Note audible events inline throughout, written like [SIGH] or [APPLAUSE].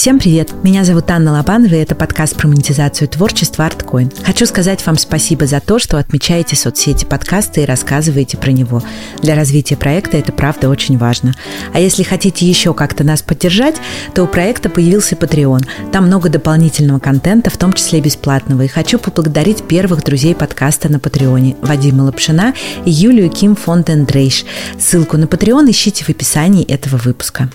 Всем привет! Меня зовут Анна Лобанова, и это подкаст про монетизацию творчества ArtCoin. Хочу сказать вам спасибо за то, что отмечаете соцсети подкаста и рассказываете про него. Для развития проекта это правда очень важно. А если хотите еще как-то нас поддержать, то у проекта появился Patreon. Там много дополнительного контента, в том числе бесплатного. И хочу поблагодарить первых друзей подкаста на Патреоне – Вадима Лапшина и Юлию Ким Фонтендрейш. Ссылку на Patreon ищите в описании этого выпуска.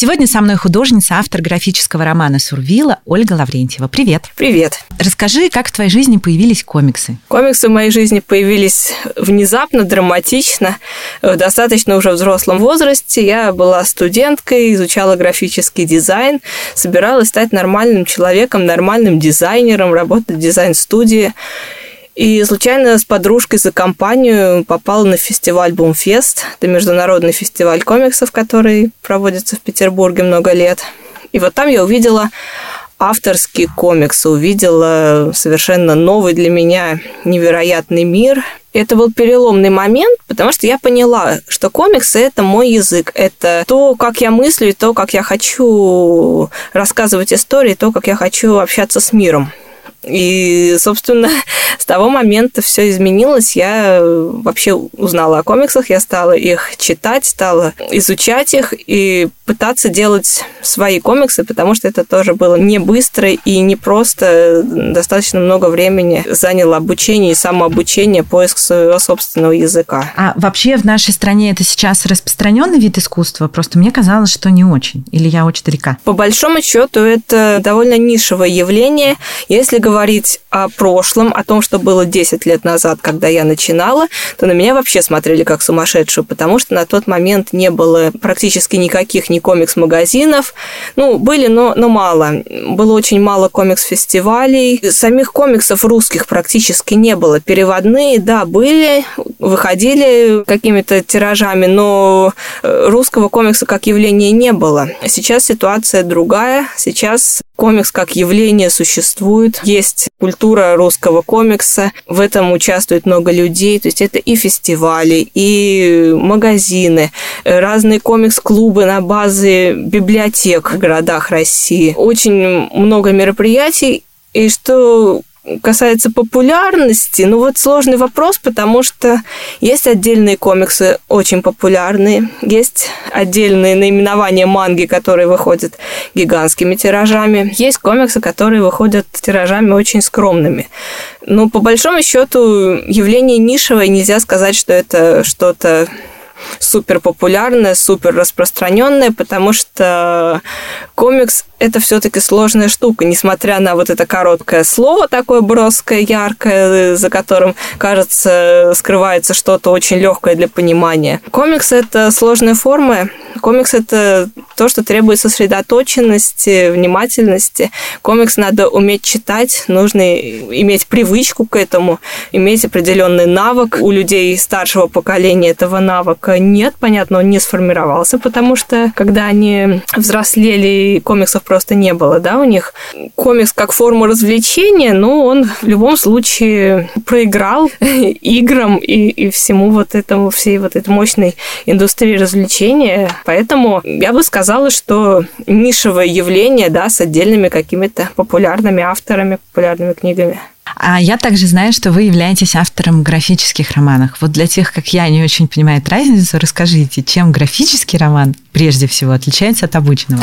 Сегодня со мной художница, автор графического романа «Сурвила» Ольга Лаврентьева. Привет. Привет. Расскажи, как в твоей жизни появились комиксы? Комиксы в моей жизни появились внезапно, драматично, в достаточно уже взрослом возрасте. Я была студенткой, изучала графический дизайн, собиралась стать нормальным человеком, нормальным дизайнером, работать в дизайн-студии. И случайно с подружкой за компанию попала на фестиваль Бумфест. Это международный фестиваль комиксов, который проводится в Петербурге много лет. И вот там я увидела авторские комиксы, увидела совершенно новый для меня невероятный мир. Это был переломный момент, потому что я поняла, что комиксы – это мой язык, это то, как я мыслю, то, как я хочу рассказывать истории, то, как я хочу общаться с миром. И, собственно, [LAUGHS] с того момента все изменилось. Я вообще узнала о комиксах, я стала их читать, стала изучать их и пытаться делать свои комиксы, потому что это тоже было не быстро и не просто. Достаточно много времени заняло обучение и самообучение, поиск своего собственного языка. А вообще в нашей стране это сейчас распространенный вид искусства? Просто мне казалось, что не очень. Или я очень далека? По большому счету это довольно нишевое явление. Если говорить о прошлом, о том, что было 10 лет назад, когда я начинала, то на меня вообще смотрели как сумасшедшую, потому что на тот момент не было практически никаких ни комикс-магазинов. Ну, были, но, но мало. Было очень мало комикс-фестивалей. Самих комиксов русских практически не было. Переводные, да, были, выходили какими-то тиражами, но э, русского комикса как явления не было. Сейчас ситуация другая. Сейчас комикс как явление существует. Есть культура русского комикса. В этом участвует много людей. То есть это и фестивали, и магазины, разные комикс-клубы на базе библиотек в городах России. Очень много мероприятий. И что касается популярности, ну вот сложный вопрос, потому что есть отдельные комиксы очень популярные, есть отдельные наименования манги, которые выходят гигантскими тиражами, есть комиксы, которые выходят тиражами очень скромными. Но по большому счету явление нишевое, нельзя сказать, что это что-то супер популярная, супер распространенная, потому что комикс это все-таки сложная штука, несмотря на вот это короткое слово такое броское, яркое, за которым, кажется, скрывается что-то очень легкое для понимания. Комикс это сложная форма, комикс это то, что требует сосредоточенности, внимательности. Комикс надо уметь читать, нужно иметь привычку к этому, иметь определенный навык. У людей старшего поколения этого навыка нет, понятно, он не сформировался, потому что когда они взрослели, комиксов просто не было, да, у них комикс как форма развлечения, но он в любом случае проиграл [LAUGHS] играм и, и всему вот этому, всей вот этой мощной индустрии развлечения. Поэтому я бы сказала, что нишевое явление, да, с отдельными какими-то популярными авторами, популярными книгами. А я также знаю, что вы являетесь автором графических романов. Вот для тех, как я, не очень понимает разницу, расскажите, чем графический роман прежде всего отличается от обычного?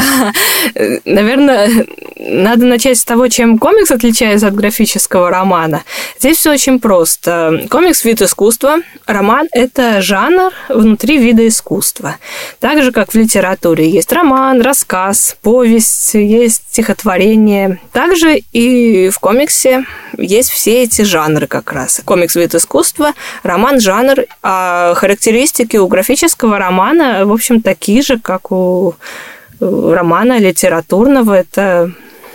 [LAUGHS] Наверное, надо начать с того, чем комикс отличается от графического романа. Здесь все очень просто. Комикс – вид искусства, роман – это жанр внутри вида искусства. Так же, как в литературе есть роман, рассказ, повесть, есть стихотворение. Также и в комиксе есть все эти жанры как раз. Комикс – вид искусства, роман – жанр, а характеристики у графического романа, в общем, такие же, как у романа литературного. Это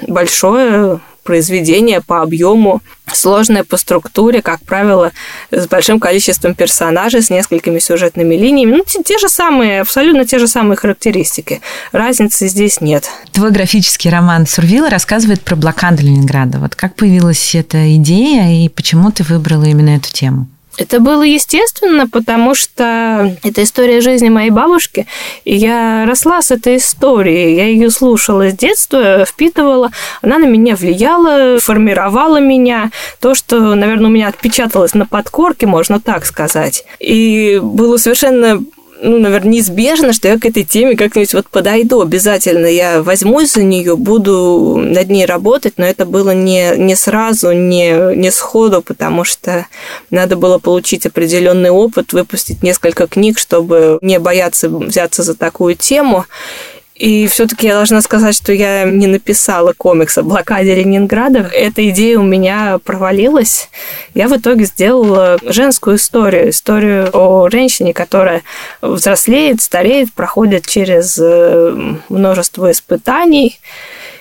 большое произведение по объему, сложное по структуре, как правило, с большим количеством персонажей, с несколькими сюжетными линиями. Ну, те, те же самые, абсолютно те же самые характеристики. Разницы здесь нет. Твой графический роман «Сурвила» рассказывает про блокаду Ленинграда. Вот как появилась эта идея и почему ты выбрала именно эту тему? Это было естественно, потому что это история жизни моей бабушки, и я росла с этой историей. Я ее слушала с детства, впитывала. Она на меня влияла, формировала меня. То, что, наверное, у меня отпечаталось на подкорке, можно так сказать. И было совершенно ну, наверное, неизбежно, что я к этой теме как-нибудь вот подойду. Обязательно я возьмусь за нее, буду над ней работать, но это было не, не сразу, не, не сходу, потому что надо было получить определенный опыт, выпустить несколько книг, чтобы не бояться взяться за такую тему. И все-таки я должна сказать, что я не написала комикс о блокаде Ленинграда. Эта идея у меня провалилась. Я в итоге сделала женскую историю. Историю о женщине, которая взрослеет, стареет, проходит через э, множество испытаний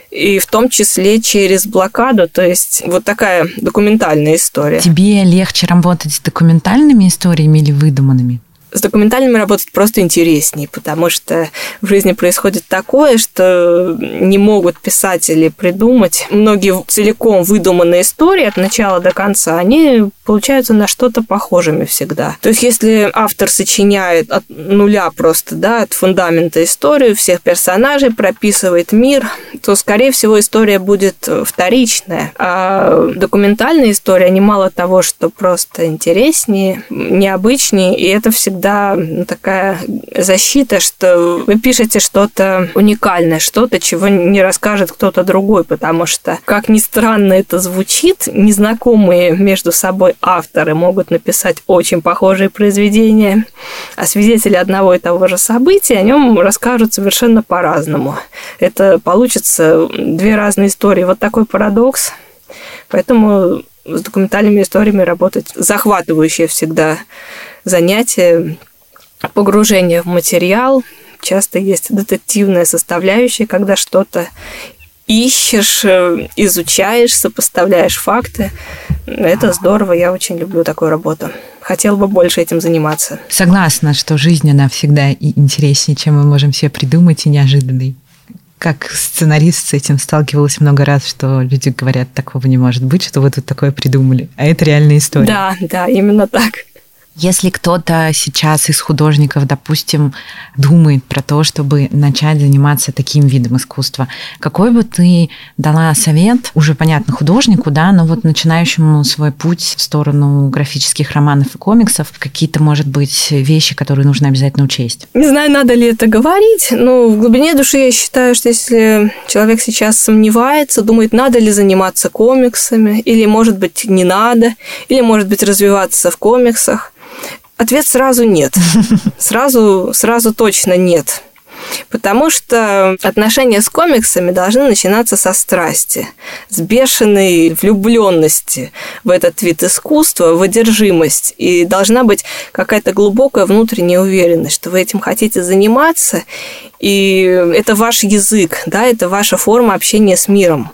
и в том числе через блокаду, то есть вот такая документальная история. Тебе легче работать с документальными историями или выдуманными? С документальными работать просто интереснее, потому что в жизни происходит такое, что не могут писатели придумать. Многие целиком выдуманные истории от начала до конца, они получаются на что-то похожими всегда. То есть если автор сочиняет от нуля просто, да, от фундамента историю, всех персонажей, прописывает мир, то, скорее всего, история будет вторичная. А документальная история, они мало того, что просто интереснее, необычнее, и это всегда всегда такая защита, что вы пишете что-то уникальное, что-то, чего не расскажет кто-то другой, потому что, как ни странно это звучит, незнакомые между собой авторы могут написать очень похожие произведения, а свидетели одного и того же события о нем расскажут совершенно по-разному. Это получится две разные истории. Вот такой парадокс. Поэтому с документальными историями работать захватывающее всегда занятие, погружение в материал. Часто есть детективная составляющая, когда что-то ищешь, э, изучаешь, сопоставляешь факты. Это здорово, я очень люблю такую работу. Хотела бы больше этим заниматься. Согласна, что жизнь, она всегда интереснее, чем мы можем себе придумать, и неожиданной. Как сценарист с этим сталкивалась много раз, что люди говорят, такого не может быть, что вы тут такое придумали. А это реальная история. Да, да, именно так. Если кто-то сейчас из художников, допустим, думает про то, чтобы начать заниматься таким видом искусства, какой бы ты дала совет, уже понятно, художнику, да, но вот начинающему свой путь в сторону графических романов и комиксов, какие-то, может быть, вещи, которые нужно обязательно учесть? Не знаю, надо ли это говорить, но в глубине души я считаю, что если человек сейчас сомневается, думает, надо ли заниматься комиксами, или, может быть, не надо, или, может быть, развиваться в комиксах, Ответ сразу нет. [LAUGHS] Сразу, сразу точно нет. Потому что отношения с комиксами должны начинаться со страсти, с бешеной влюбленности в этот вид искусства, в одержимость. И должна быть какая-то глубокая внутренняя уверенность, что вы этим хотите заниматься, и это ваш язык, да, это ваша форма общения с миром.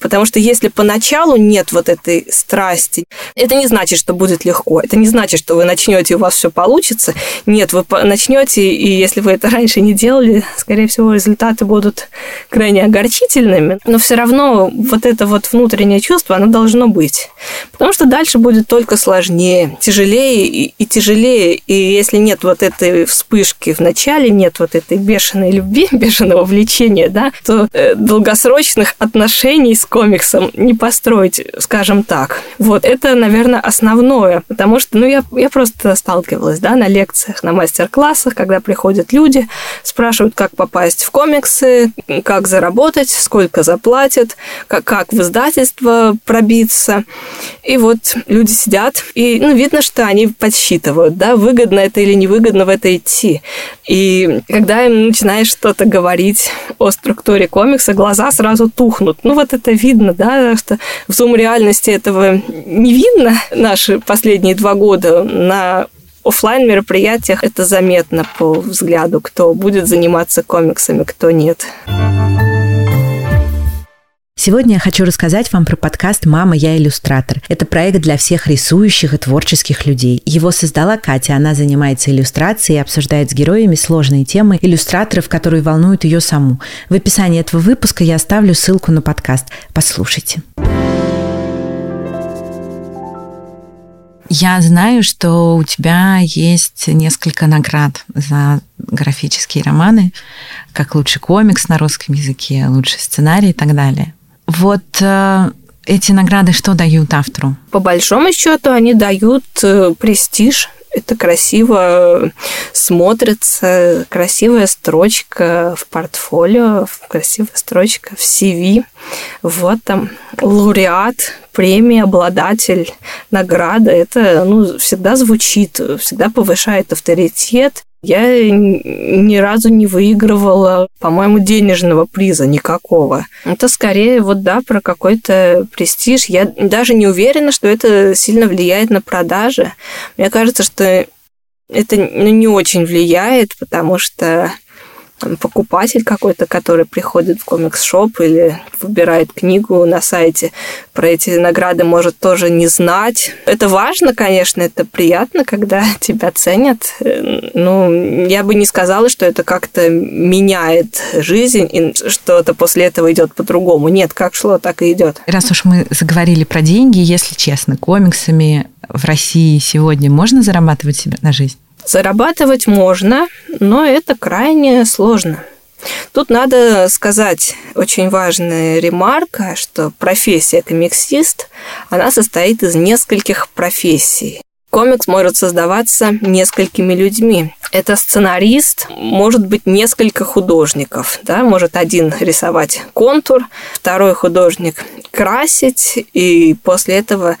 Потому что если поначалу нет вот этой страсти, это не значит, что будет легко. Это не значит, что вы начнете, и у вас все получится. Нет, вы начнете, и если вы это раньше не делали, скорее всего, результаты будут крайне огорчительными. Но все равно вот это вот внутреннее чувство, оно должно быть. Потому что дальше будет только сложнее, тяжелее и, и тяжелее. И если нет вот этой вспышки в начале, нет вот этой бешеной любви, [LAUGHS] бешеного влечения, да, то э, долгосрочных отношений с комиксом не построить, скажем так. Вот, это, наверное, основное, потому что, ну, я, я просто сталкивалась, да, на лекциях, на мастер-классах, когда приходят люди, спрашивают, как попасть в комиксы, как заработать, сколько заплатят, как, как в издательство пробиться. И вот люди сидят, и, ну, видно, что они подсчитывают, да, выгодно это или невыгодно в это идти. И когда им начинаешь что-то говорить о структуре комикса, глаза сразу тухнут. Ну вот это видно, да, что в зум реальности этого не видно наши последние два года на офлайн мероприятиях это заметно по взгляду, кто будет заниматься комиксами, кто нет. Сегодня я хочу рассказать вам про подкаст «Мама, я иллюстратор». Это проект для всех рисующих и творческих людей. Его создала Катя. Она занимается иллюстрацией и обсуждает с героями сложные темы иллюстраторов, которые волнуют ее саму. В описании этого выпуска я оставлю ссылку на подкаст. Послушайте. Я знаю, что у тебя есть несколько наград за графические романы, как лучший комикс на русском языке, лучший сценарий и так далее. Вот э, эти награды что дают автору? По большому счету они дают э, престиж это красиво смотрится, красивая строчка в портфолио, красивая строчка в CV. Вот там лауреат, премия, обладатель награды. Это ну, всегда звучит, всегда повышает авторитет. Я ни разу не выигрывала, по-моему, денежного приза никакого. Это скорее вот, да, про какой-то престиж. Я даже не уверена, что это сильно влияет на продажи. Мне кажется, что это не очень влияет, потому что покупатель какой-то, который приходит в комикс-шоп или выбирает книгу на сайте, про эти награды может тоже не знать. Это важно, конечно, это приятно, когда [LAUGHS] тебя ценят. Ну, я бы не сказала, что это как-то меняет жизнь и что-то после этого идет по-другому. Нет, как шло, так и идет. Раз уж мы заговорили про деньги, если честно, комиксами в России сегодня можно зарабатывать себе на жизнь? Зарабатывать можно, но это крайне сложно. Тут надо сказать очень важная ремарка, что профессия комиксист, она состоит из нескольких профессий. Комикс может создаваться несколькими людьми. Это сценарист, может быть несколько художников. Да? Может один рисовать контур, второй художник красить, и после этого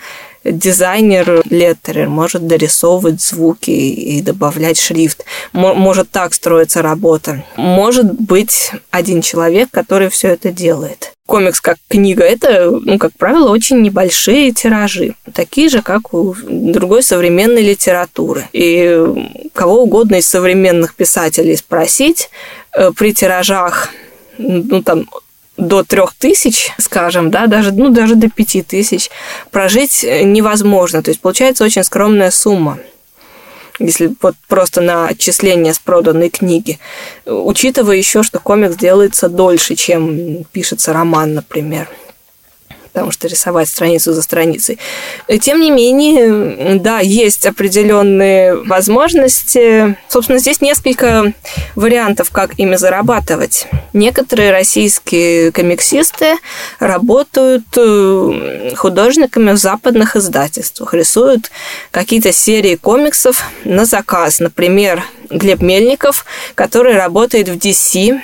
дизайнер леттерер может дорисовывать звуки и добавлять шрифт. Может так строиться работа. Может быть один человек, который все это делает. Комикс как книга – это, ну, как правило, очень небольшие тиражи, такие же, как у другой современной литературы. И кого угодно из современных писателей спросить, э, при тиражах ну, там, до трех тысяч, скажем, да, даже, ну, даже до пяти тысяч прожить невозможно. То есть получается очень скромная сумма если вот просто на отчисление с проданной книги, учитывая еще, что комикс делается дольше, чем пишется роман, например потому что рисовать страницу за страницей. Тем не менее, да, есть определенные возможности. Собственно, здесь несколько вариантов, как ими зарабатывать. Некоторые российские комиксисты работают э, художниками в западных издательствах, рисуют какие-то серии комиксов на заказ. Например, Глеб Мельников, который работает в DC,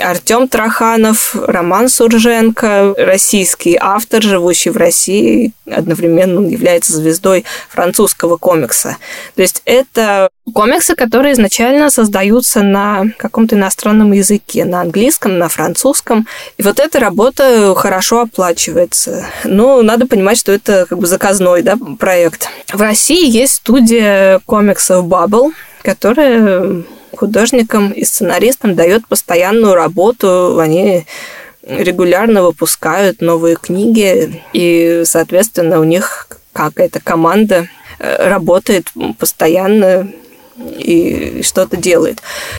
Артем Траханов, Роман Сурженко, российский автор, живущий в России, одновременно он является звездой французского комикса. То есть это комиксы, которые изначально создаются на каком-то иностранном языке, на английском, на французском. И вот эта работа хорошо оплачивается. Но надо понимать, что это как бы заказной да, проект. В России есть студия комиксов Bubble, которая художникам и сценаристам дает постоянную работу. Они регулярно выпускают новые книги, и, соответственно, у них какая-то команда э, работает постоянно и что-то делает.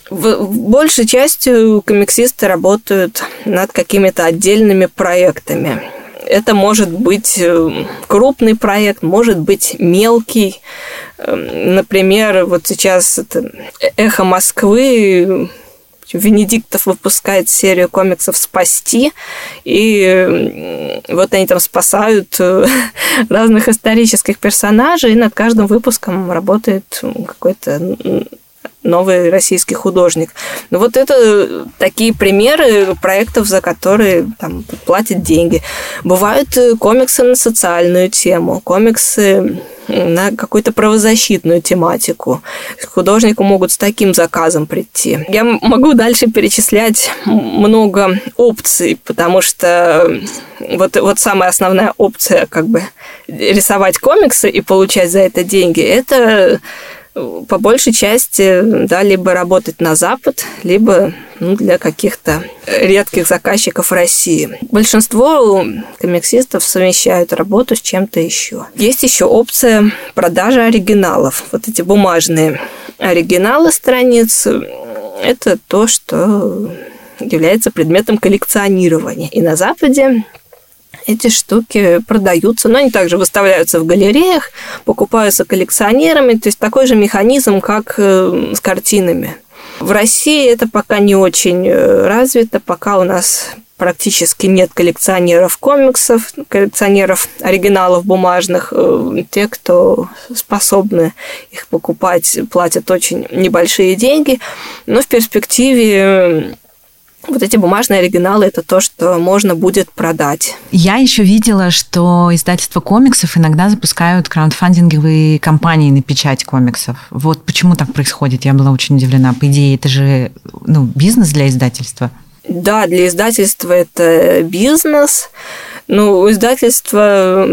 В, большей части комиксисты работают над какими-то отдельными проектами. Это может быть э, крупный проект, может быть мелкий. Эм, например, вот сейчас это «Эхо Москвы» Венедиктов выпускает серию комиксов «Спасти», и вот они там спасают э, [LAUGHS] разных исторических персонажей, и над каждым выпуском работает какой-то новый российский художник. Ну вот это такие примеры проектов, за которые там платят деньги. Бывают э, комиксы на социальную тему, комиксы на какую-то правозащитную тематику. Художнику могут с таким заказом прийти. Я могу дальше перечислять много опций, потому что вот, вот самая основная опция как бы рисовать комиксы и получать за это деньги, это по большей части, да, либо работать на Запад, либо ну, для каких-то редких заказчиков России. Большинство комиксистов совмещают работу с чем-то еще. Есть еще опция продажи оригиналов. Вот эти бумажные оригиналы страниц – это то, что является предметом коллекционирования. И на Западе эти штуки продаются, но они также выставляются в галереях, покупаются коллекционерами, то есть такой же механизм, как э, с картинами. В России это пока не очень э, развито, пока у нас практически нет коллекционеров комиксов, коллекционеров оригиналов бумажных. Э, те, кто способны их покупать, платят очень небольшие деньги. Но в перспективе вот эти бумажные оригиналы это то, что можно будет продать. Я еще видела, что издательства комиксов иногда запускают краундфандинговые кампании на печать комиксов. Вот почему так происходит, я была очень удивлена. По идее, это же ну, бизнес для издательства. Да, для издательства это бизнес. Ну, у издательства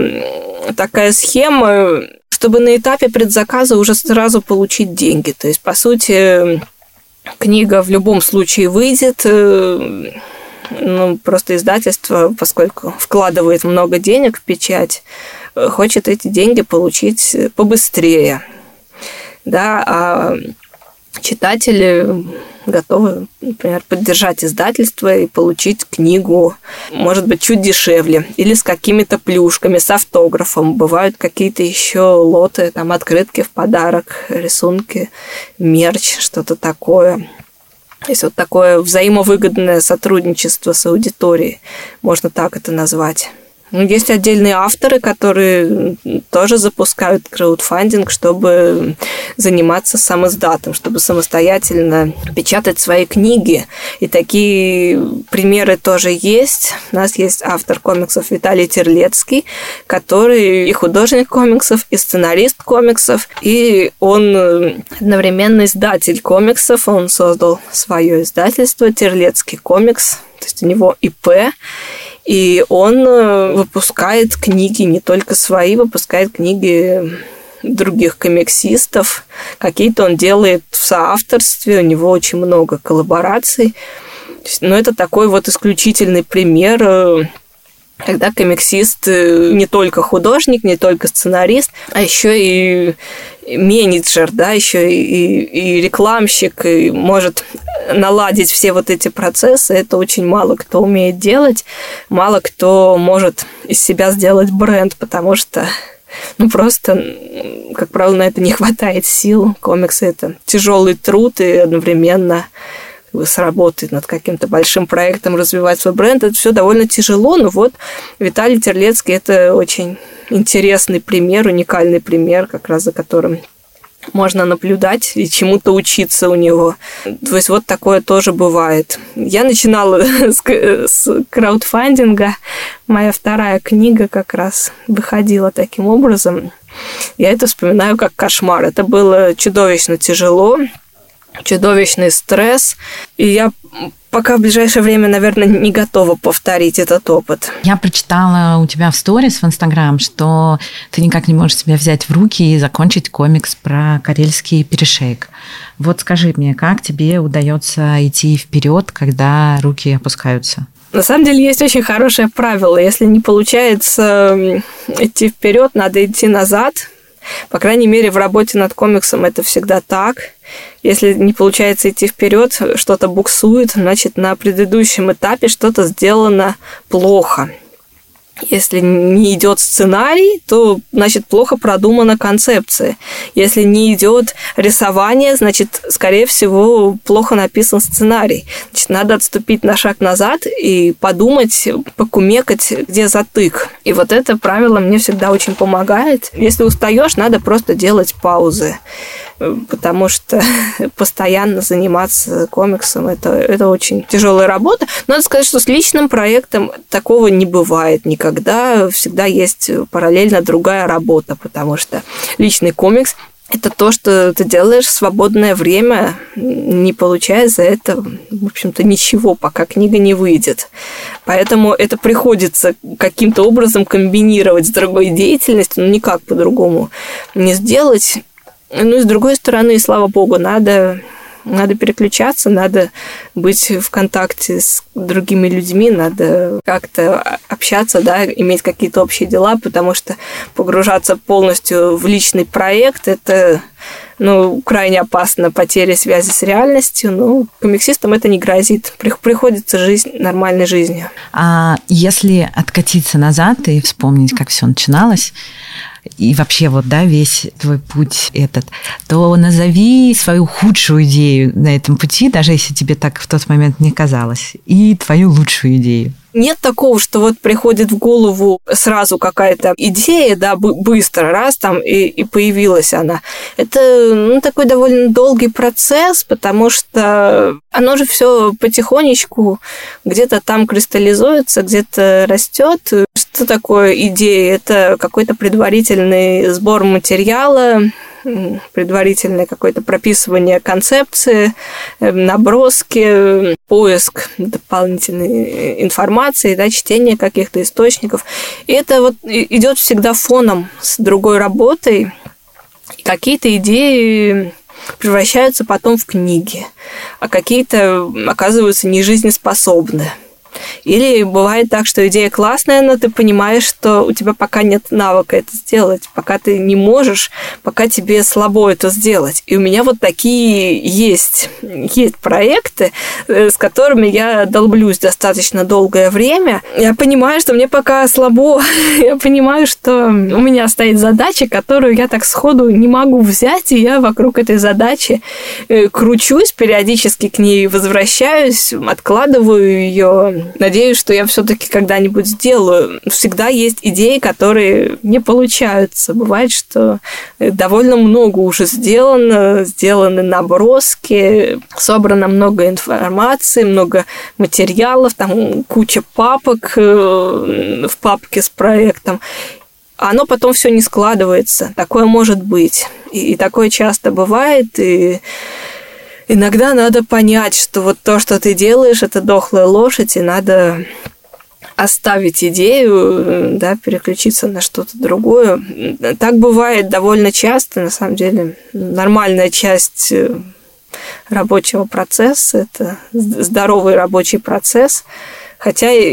такая схема, чтобы на этапе предзаказа уже сразу получить деньги. То есть, по сути, книга в любом случае выйдет. Э, ну, просто издательство, поскольку вкладывает много денег в печать, э, хочет эти деньги получить побыстрее. Да, а читатели готовы, например, поддержать издательство и получить книгу, может быть, чуть дешевле, или с какими-то плюшками, с автографом. Бывают какие-то еще лоты, там, открытки в подарок, рисунки, мерч, что-то такое. То есть вот такое взаимовыгодное сотрудничество с аудиторией, можно так это назвать. Ну, есть отдельные авторы, которые тоже запускают краудфандинг, чтобы заниматься самоздатом, чтобы самостоятельно печатать свои книги. И такие примеры тоже есть. У нас есть автор комиксов Виталий Терлецкий, который и художник комиксов, и сценарист комиксов, и он одновременно издатель комиксов. Он создал свое издательство «Терлецкий комикс», то есть у него ИП, и он э, выпускает книги, не только свои, выпускает книги других комиксистов. Какие-то он делает в соавторстве, у него очень много коллабораций. Но ну, это такой вот исключительный пример э, когда комиксист э, не только художник, не только сценарист, а еще и менеджер, да, еще и, и рекламщик, и может наладить все вот эти процессы. Это очень мало кто умеет делать, мало кто может из себя сделать бренд, потому что ну, просто, как правило, на это не [LAUGHS] хватает сил. Комиксы – это тяжелый труд и одновременно сработать над каким-то большим проектом, развивать свой бренд, это все довольно тяжело, но вот Виталий Терлецкий – это очень интересный пример, уникальный пример, как раз за которым можно наблюдать и чему-то учиться у него. То есть вот такое тоже бывает. Я начинала [LAUGHS] с, с краудфандинга. Моя вторая книга как раз выходила таким образом. Я это вспоминаю как кошмар. Это было чудовищно тяжело чудовищный стресс. И я пока в ближайшее время, наверное, не готова повторить этот опыт. Я прочитала у тебя в сторис в Инстаграм, что ты никак не можешь себя взять в руки и закончить комикс про карельский перешейк. Вот скажи мне, как тебе удается идти вперед, когда руки опускаются? На самом деле есть очень хорошее правило. Если не получается идти вперед, надо идти назад, по крайней мере, в работе над комиксом это всегда так. Если не получается идти вперед, что-то буксует, значит, на предыдущем этапе что-то сделано плохо. Если не идет сценарий, то, значит, плохо продумана концепция. Если не идет рисование, значит, скорее всего, плохо написан сценарий. Значит, надо отступить на шаг назад и подумать, покумекать, где затык. И вот это правило мне всегда очень помогает. Если устаешь, надо просто делать паузы потому что [LAUGHS] постоянно заниматься комиксом это, это очень тяжелая работа. Надо сказать, что с личным проектом такого не бывает никогда. Всегда есть параллельно другая работа, потому что личный комикс это то, что ты делаешь в свободное время, не получая за это, в общем-то, ничего, пока книга не выйдет. Поэтому это приходится каким-то образом комбинировать с другой деятельностью, но никак по-другому не сделать. Ну, и с другой стороны, слава богу, надо надо переключаться, надо быть в контакте с другими людьми, надо как-то общаться, да, иметь какие-то общие дела, потому что погружаться полностью в личный проект – это ну, крайне опасно потеря связи с реальностью, но комиксистам это не грозит. Приходится жизнь нормальной жизнью. А если откатиться назад и вспомнить, как все начиналось, и вообще вот, да, весь твой путь этот, то назови свою худшую идею на этом пути, даже если тебе так в тот момент не казалось, и твою лучшую идею. Нет такого, что вот приходит в голову сразу какая-то идея, да, быстро, раз там, и, и появилась она. Это ну, такой довольно долгий процесс, потому что оно же все потихонечку где-то там кристаллизуется, где-то растет. Что такое идея? Это какой-то предварительный сбор материала, предварительное какое-то прописывание концепции, э, наброски, поиск дополнительной информации, да, чтение каких-то источников. И это вот идет всегда фоном с другой работой. Какие-то идеи превращаются потом в книги, а какие-то оказываются нежизнеспособны. Или бывает так, что идея классная, но ты понимаешь, что у тебя пока нет навыка это сделать, пока ты не можешь, пока тебе слабо это сделать. И у меня вот такие есть, есть проекты, э, с которыми я долблюсь достаточно долгое время. Я понимаю, что мне пока слабо. [LAUGHS] Я понимаю, что у меня стоит задача, которую я так сходу не могу взять, и я вокруг этой задачи э, кручусь, периодически к ней возвращаюсь, откладываю ее Надеюсь, что я все-таки когда-нибудь сделаю. Всегда есть идеи, которые не получаются. Бывает, что довольно много уже сделано, сделаны наброски, собрано много информации, много материалов, там куча папок э, в папке с проектом оно потом все не складывается. Такое может быть. И такое часто бывает. И иногда надо понять, что вот то, что ты делаешь, это дохлая лошадь, и надо оставить идею, да, переключиться на что-то другое. Так бывает довольно часто, на самом деле. Нормальная часть э, рабочего процесса, это здоровый рабочий процесс. Хотя и,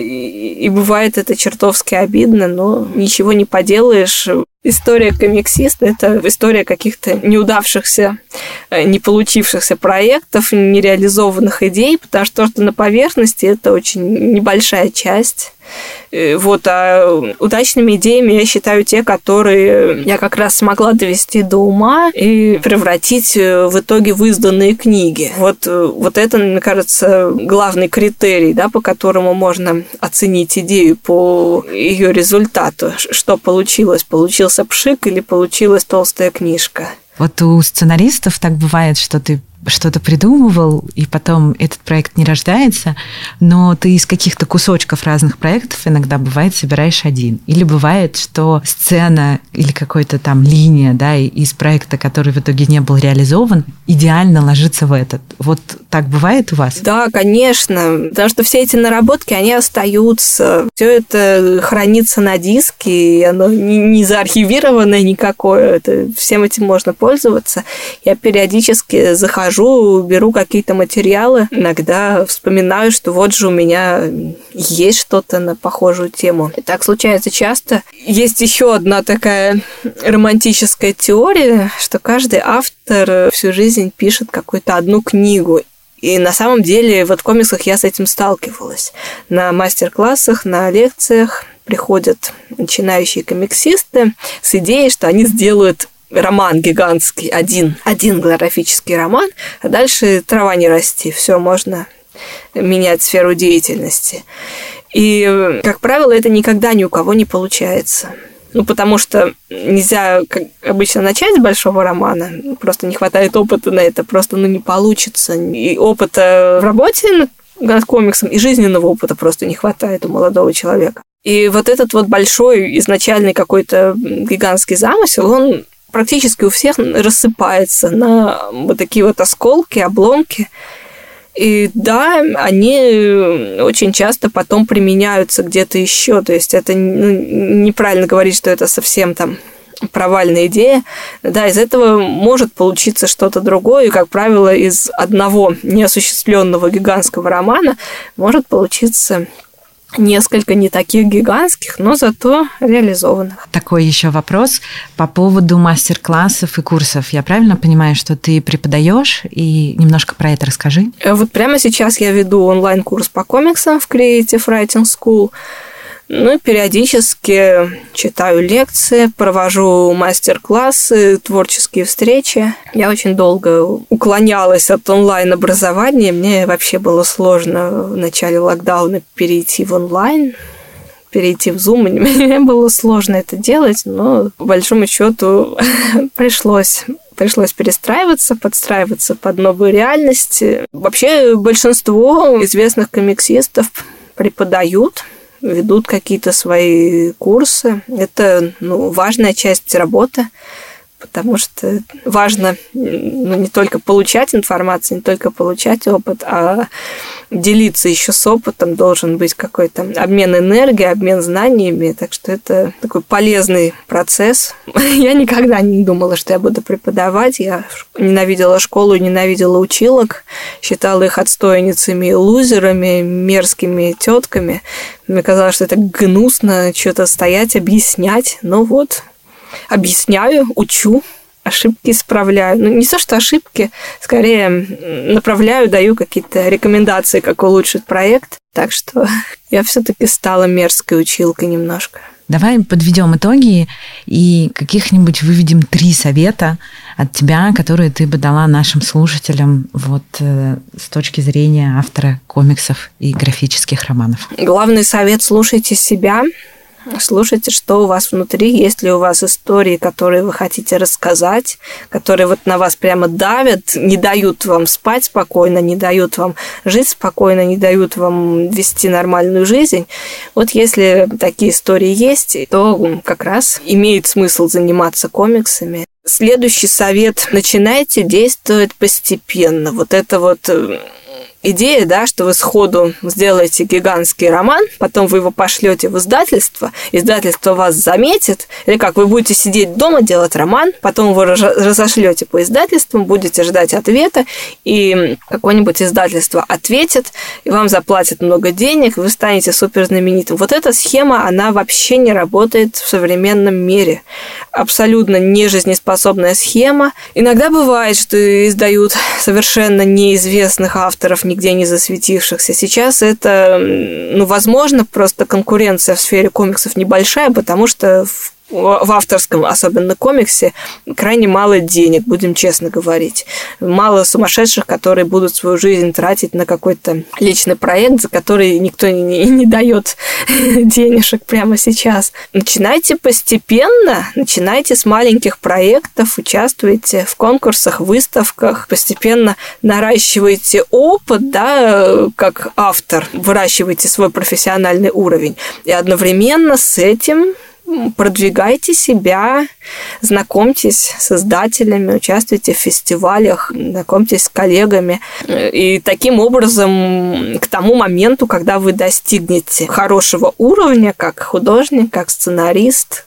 и бывает это чертовски обидно, но ничего не поделаешь. История комиксиста – это история каких-то неудавшихся, э, не получившихся проектов, нереализованных идей, потому что то, что на поверхности – это очень небольшая часть вот, а удачными идеями я считаю те, которые я как раз смогла довести до ума и превратить э, в итоге в изданные книги. Вот, э, вот это, мне кажется, главный критерий, да, по которому можно оценить идею по ее результату. Что получилось? Получился пшик или получилась толстая книжка? Вот у сценаристов так бывает, что ты что-то придумывал, и потом этот проект не рождается, но ты из каких-то кусочков разных проектов иногда бывает собираешь один. Или бывает, что сцена или какая-то там линия да, из проекта, который в итоге не был реализован, идеально ложится в этот. Вот так бывает у вас? Да, конечно. Потому что все эти наработки, они остаются. Все это хранится на диске, и оно не заархивированное никакое. Это, всем этим можно пользоваться. Я периодически захожу хожу, беру какие-то материалы, иногда вспоминаю, что вот же у меня есть что-то на похожую тему. И так случается часто. Есть еще одна такая романтическая теория, что каждый автор всю жизнь пишет какую-то одну книгу. И на самом деле вот в комиксах я с этим сталкивалась. На мастер-классах, на лекциях приходят начинающие комиксисты с идеей, что они сделают роман гигантский, один, один графический роман, а дальше трава не расти, все можно менять сферу деятельности. И, как правило, это никогда ни у кого не получается. Ну, потому что нельзя, как обычно, начать с большого романа, просто не хватает опыта на это, просто ну, не получится. И опыта в работе над комиксом, и жизненного опыта просто не хватает у молодого человека. И вот этот вот большой изначальный какой-то гигантский замысел, он практически у всех рассыпается на вот такие вот осколки, обломки. И да, они очень часто потом применяются где-то еще. То есть это ну, неправильно говорить, что это совсем там провальная идея. Да, из этого может получиться что-то другое. И, как правило, из одного неосуществленного гигантского романа может получиться несколько не таких гигантских, но зато реализованных. Такой еще вопрос по поводу мастер-классов и курсов. Я правильно понимаю, что ты преподаешь и немножко про это расскажи? Э, вот прямо сейчас я веду онлайн-курс по комиксам в Creative Writing School. Ну, периодически читаю лекции, провожу мастер-классы, творческие встречи. Я очень долго уклонялась от онлайн-образования. Мне вообще было сложно в начале локдауна перейти в онлайн перейти в Zoom. [LAUGHS] Мне было сложно это делать, но по большому счету [LAUGHS] пришлось пришлось перестраиваться, подстраиваться под новую реальность. Вообще большинство известных комиксистов преподают ведут какие-то свои курсы. Это ну, важная часть работы потому что важно ну, не только получать информацию, не только получать опыт, а делиться еще с опытом, должен быть какой-то обмен энергией, обмен знаниями, так что это такой полезный процесс. [LAUGHS] Я никогда не думала, что я буду преподавать, я ненавидела школу, ненавидела училок, считала их отстойницами, лузерами, мерзкими тетками. Мне казалось, что это гнусно что-то стоять, объяснять, но вот объясняю, учу, ошибки исправляю. Ну, не то, что ошибки, скорее направляю, даю какие-то рекомендации, как улучшить проект. Так что [LAUGHS] я все-таки стала мерзкой училкой немножко. Давай подведем итоги и каких-нибудь выведем три совета от тебя, которые ты бы дала нашим слушателям вот э, с точки зрения автора комиксов и графических романов. Главный совет – слушайте себя, слушайте, что у вас внутри, есть ли у вас истории, которые вы хотите рассказать, которые вот на вас прямо давят, не дают вам спать спокойно, не дают вам жить спокойно, не дают вам вести нормальную жизнь. Вот если такие истории есть, то как раз имеет смысл заниматься комиксами. Следующий совет. Начинайте действовать постепенно. Вот это вот э, идея, да, что вы сходу сделаете гигантский роман, потом вы его пошлете в издательство, издательство вас заметит, или как вы будете сидеть дома делать роман, потом вы разошлете по издательствам, будете ждать ответа, и какое-нибудь издательство ответит, и вам заплатят много денег, вы станете супер знаменитым. Вот эта схема, она вообще не работает в современном мире. Абсолютно нежизнеспособная схема. Иногда бывает, что издают совершенно неизвестных авторов, нигде не засветившихся. Сейчас это, ну, возможно, просто конкуренция в сфере комиксов небольшая, потому что в в авторском, особенно комиксе, крайне мало денег, будем честно говорить. Мало сумасшедших, которые будут свою жизнь тратить на какой-то личный проект, за который никто не, не, не дает [LAUGHS] денежек прямо сейчас. Начинайте постепенно, начинайте с маленьких проектов, участвуйте в конкурсах, выставках, постепенно наращивайте опыт, да, как автор, выращивайте свой профессиональный уровень. И одновременно с этим продвигайте себя, знакомьтесь с издателями, участвуйте в фестивалях, знакомьтесь с коллегами. И таким образом к тому моменту, когда вы достигнете хорошего уровня как художник, как сценарист,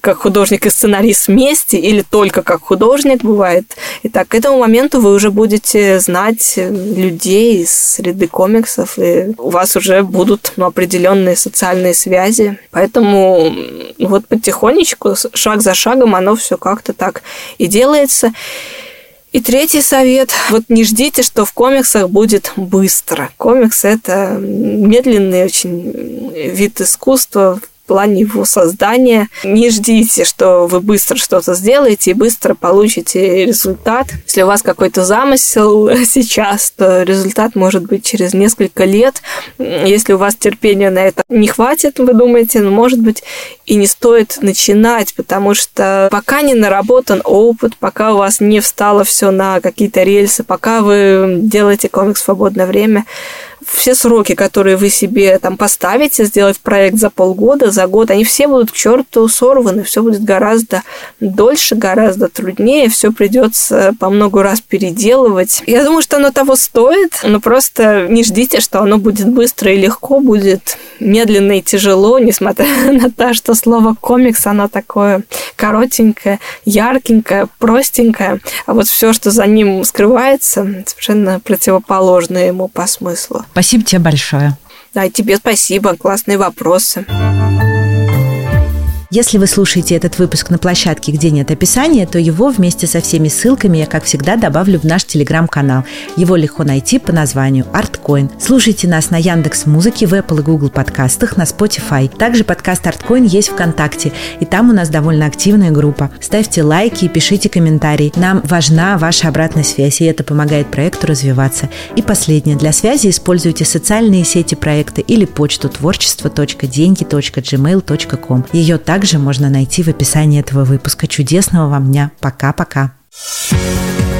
как, художник и сценарист вместе или только как художник бывает. И так, к этому моменту вы уже будете знать людей из среды комиксов, и у вас уже будут ну, определенные социальные связи. Поэтому вот потихонечку, шаг за шагом, оно все как-то так и делается. И третий совет. Вот не ждите, что в комиксах будет быстро. Комикс – это медленный очень вид искусства, плане его создания. Не ждите, что вы быстро что-то сделаете и быстро получите результат. Если у вас какой-то замысел [LAUGHS] сейчас, то результат может быть через несколько лет. Если у вас терпения на это не хватит, вы думаете, ну, может быть, и не стоит начинать, потому что пока не наработан опыт, пока у вас не встало все на какие-то рельсы, пока вы делаете комикс в свободное время, все сроки, которые вы себе там поставите, сделать проект за полгода, за год, они все будут к черту сорваны, все будет гораздо дольше, гораздо труднее, все придется по много раз переделывать. Я думаю, что оно того стоит, но просто не ждите, что оно будет быстро и легко, будет медленно и тяжело, несмотря [LAUGHS] на то, что слово комикс, оно такое коротенькое, яркенькое, простенькое, а вот все, что за ним скрывается, совершенно противоположное ему по смыслу. Спасибо тебе большое. Да, тебе спасибо, классные вопросы. Если вы слушаете этот выпуск на площадке, где нет описания, то его вместе со всеми ссылками я, как всегда, добавлю в наш телеграм-канал. Его легко найти по названию Artcoin. Слушайте нас на Яндекс Музыке, в Apple и Google подкастах, на Spotify. Также подкаст Artcoin есть ВКонтакте, и там у нас довольно активная группа. Ставьте лайки и пишите комментарии. Нам важна ваша обратная связь, и это помогает проекту развиваться. И последнее. Для связи используйте социальные сети проекта или почту творчество.деньги.gmail.com. Ее также также можно найти в описании этого выпуска. Чудесного вам дня. Пока-пока. thank you